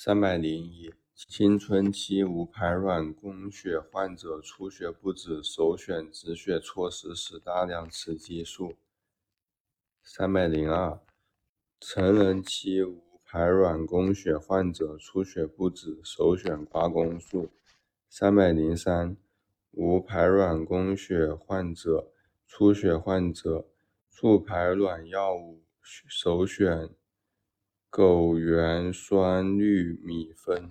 三百零一，青春期无排卵宫血患者出血不止，首选止血措施是大量雌激素。三百零二，成人期无排卵宫血患者出血不止，首选刮宫术。三百零三，无排卵宫血患者出血患者促排卵药物首选。枸橼酸氯米芬。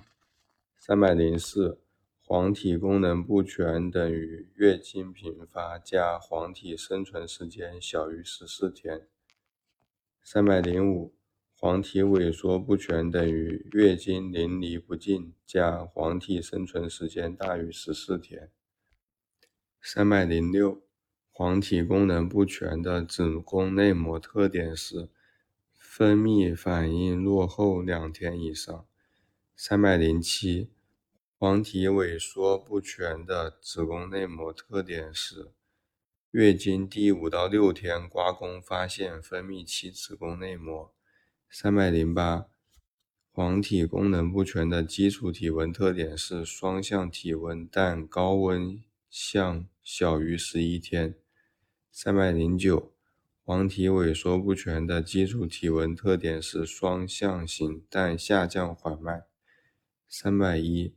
三百零四，黄体功能不全等于月经频发加黄体生存时间小于十四天。三百零五，黄体萎缩不全等于月经淋漓不尽加黄体生存时间大于十四天。三百零六，黄体功能不全的子宫内膜特点是。分泌反应落后两天以上。三百零七，黄体萎缩不全的子宫内膜特点是：月经第五到六天刮宫发现分泌期子宫内膜。三百零八，黄体功能不全的基础体温特点是双向体温，但高温向小于十一天。三百零九。黄体萎缩不全的基础体温特点是双向型，但下降缓慢。三百一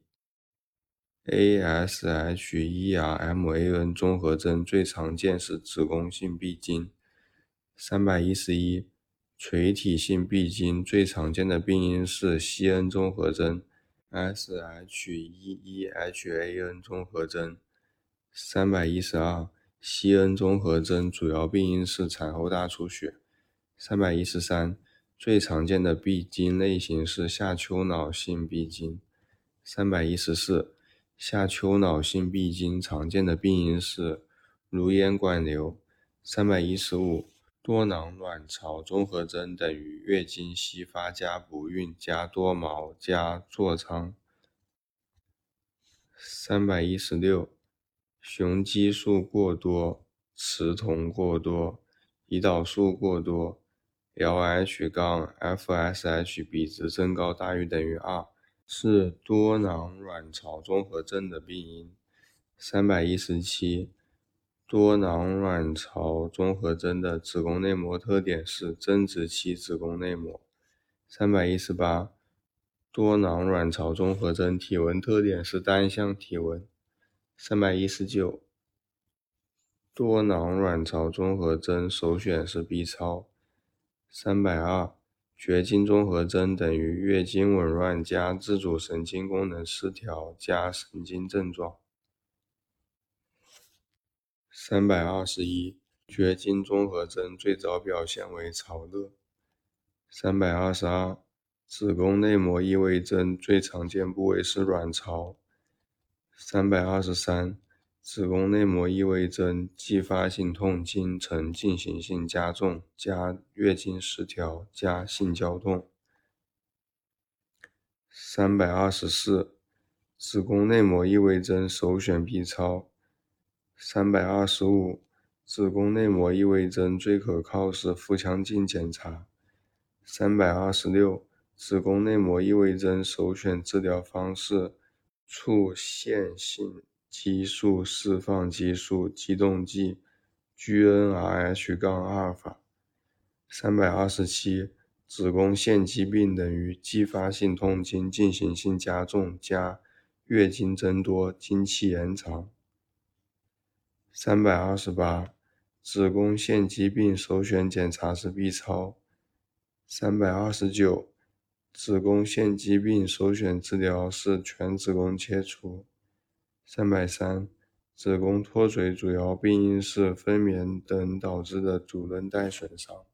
，ASHERMAN 综合征最常见是子宫性闭经。三百一十一，垂体性闭经最常见的病因是西恩综合征，SH1E HAN 综合征。三百一十二。西恩综合征主要病因是产后大出血。三百一十三，最常见的闭经类型是下丘脑性闭经。三百一十四，下丘脑性闭经常见的病因是如咽管瘤。三百一十五，多囊卵巢综合征等于月经稀发加不孕加多毛加痤疮。三百一十六。雄激素过多、雌酮过多、胰岛素过多、LH 杠 FSH 比值增高大于等于二，是多囊卵巢综合症的病因。三百一十七，多囊卵巢综合征的子宫内膜特点是增殖期子宫内膜。三百一十八，多囊卵巢综合征体温特点是单向体温。三百一十九，多囊卵巢综合征首选是 B 超。三百二，绝经综合征等于月经紊乱加自主神经功能失调加神经症状。三百二十一，绝经综合征最早表现为潮热。三百二十二，子宫内膜异位症最常见部位是卵巢。三百二十三，子宫内膜异位症继发性痛经呈进行性加重加月经失调加性交痛。三百二十四，子宫内膜异位症首选 B 超。三百二十五，子宫内膜异位症最可靠是腹腔镜检查。三百二十六，子宫内膜异位症首选治疗方式。促腺性激素释放激素激动剂 GnRH- 阿尔法。三百二十七，子宫腺肌病等于继发性痛经进行性加重加月经增多经期延长。三百二十八，子宫腺肌病首选检查是 B 超。三百二十九。子宫腺肌病首选治疗是全子宫切除。三百三，子宫脱垂主要病因是分娩等导致的主韧带损伤。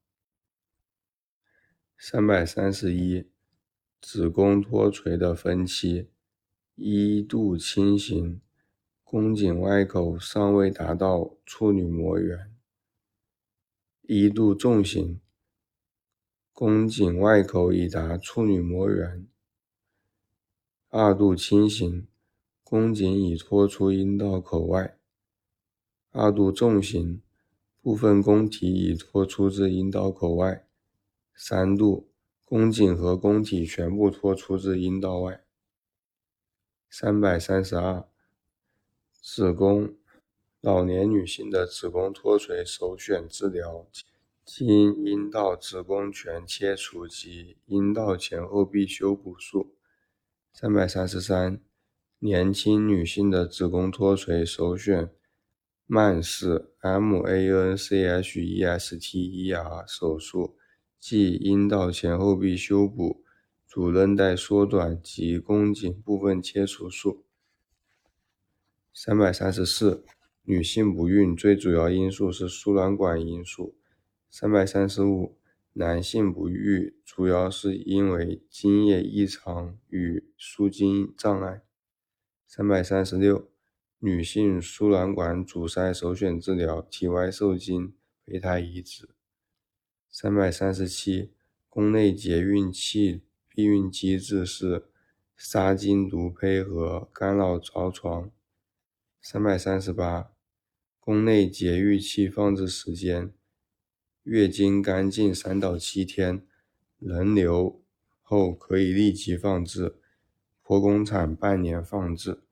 三百三十一，子宫脱垂的分期：一度轻型，宫颈外口尚未达到处女膜缘；一度重型。宫颈外口已达处女膜缘，二度轻型，宫颈已脱出阴道口外；二度重型，部分宫体已脱出至阴道口外；三度，宫颈和宫体全部脱出至阴道外。三百三十二，子宫，老年女性的子宫脱垂首选治疗，经阴道子宫全切除及阴道前后壁修补术。三百三十三，年轻女性的子宫脱垂首选曼氏 （M-A-N-C-H-E-S-T-E-R） 手术，即阴道前后壁修补。主韧带缩短及宫颈部分切除术。三百三十四，女性不孕最主要因素是输卵管因素。三百三十五，男性不育主要是因为精液异常与输精障碍。三百三十六，女性输卵管阻塞首选治疗体外受精胚胎移植。三百三十七，宫内节育器。避孕机制是杀精毒胚和干扰着床。三百三十八，宫内节育器放置时间：月经干净三到七天，人流后可以立即放置；剖宫产半年放置。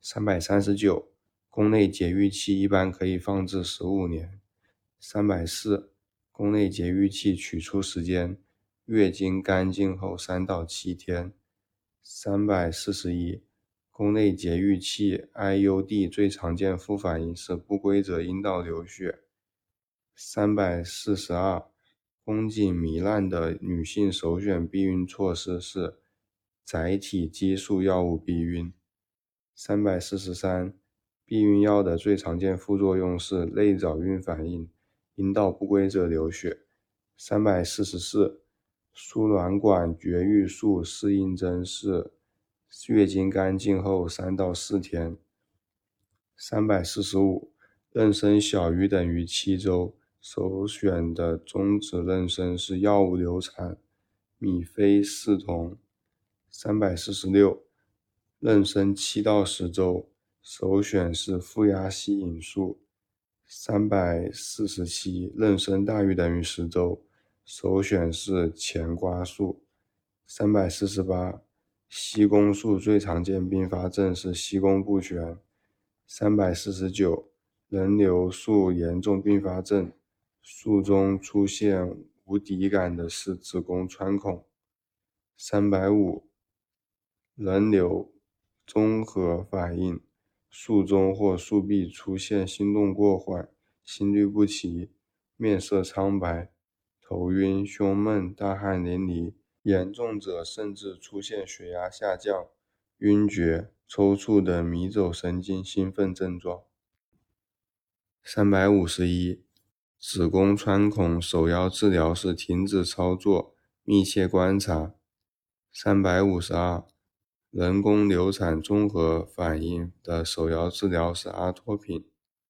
三百三十九，宫内节育器一般可以放置十五年。三百四，宫内节育器取出时间。月经干净后三到七天。三百四十一，宫内节育器 IUD 最常见副反应是不规则阴道流血。三百四十二，宫颈糜烂的女性首选避孕措施是载体激素药物避孕。三百四十三，避孕药的最常见副作用是内早孕反应、阴道不规则流血。三百四十四。输卵管绝育术适应症是月经干净后三到四天。三百四十五，妊娠小于等于七周，首选的终止妊娠是药物流产，米非司酮。三百四十六，妊娠七到十周，首选是负压吸引术。三百四十七，妊娠大于等于十周。首选是前刮术。三百四十八，吸宫术最常见并发症是吸宫不全。三百四十九，人流术严重并发症，术中出现无底感的是子宫穿孔。三百五，人流综合反应，术中或术壁出现心动过缓、心律不齐、面色苍白。头晕、胸闷、大汗淋漓，严重者甚至出现血压下降、晕厥、抽搐等迷走神经兴奋症状。三百五十一，子宫穿孔首要治疗是停止操作，密切观察。三百五十二，人工流产综合反应的首要治疗是阿托品。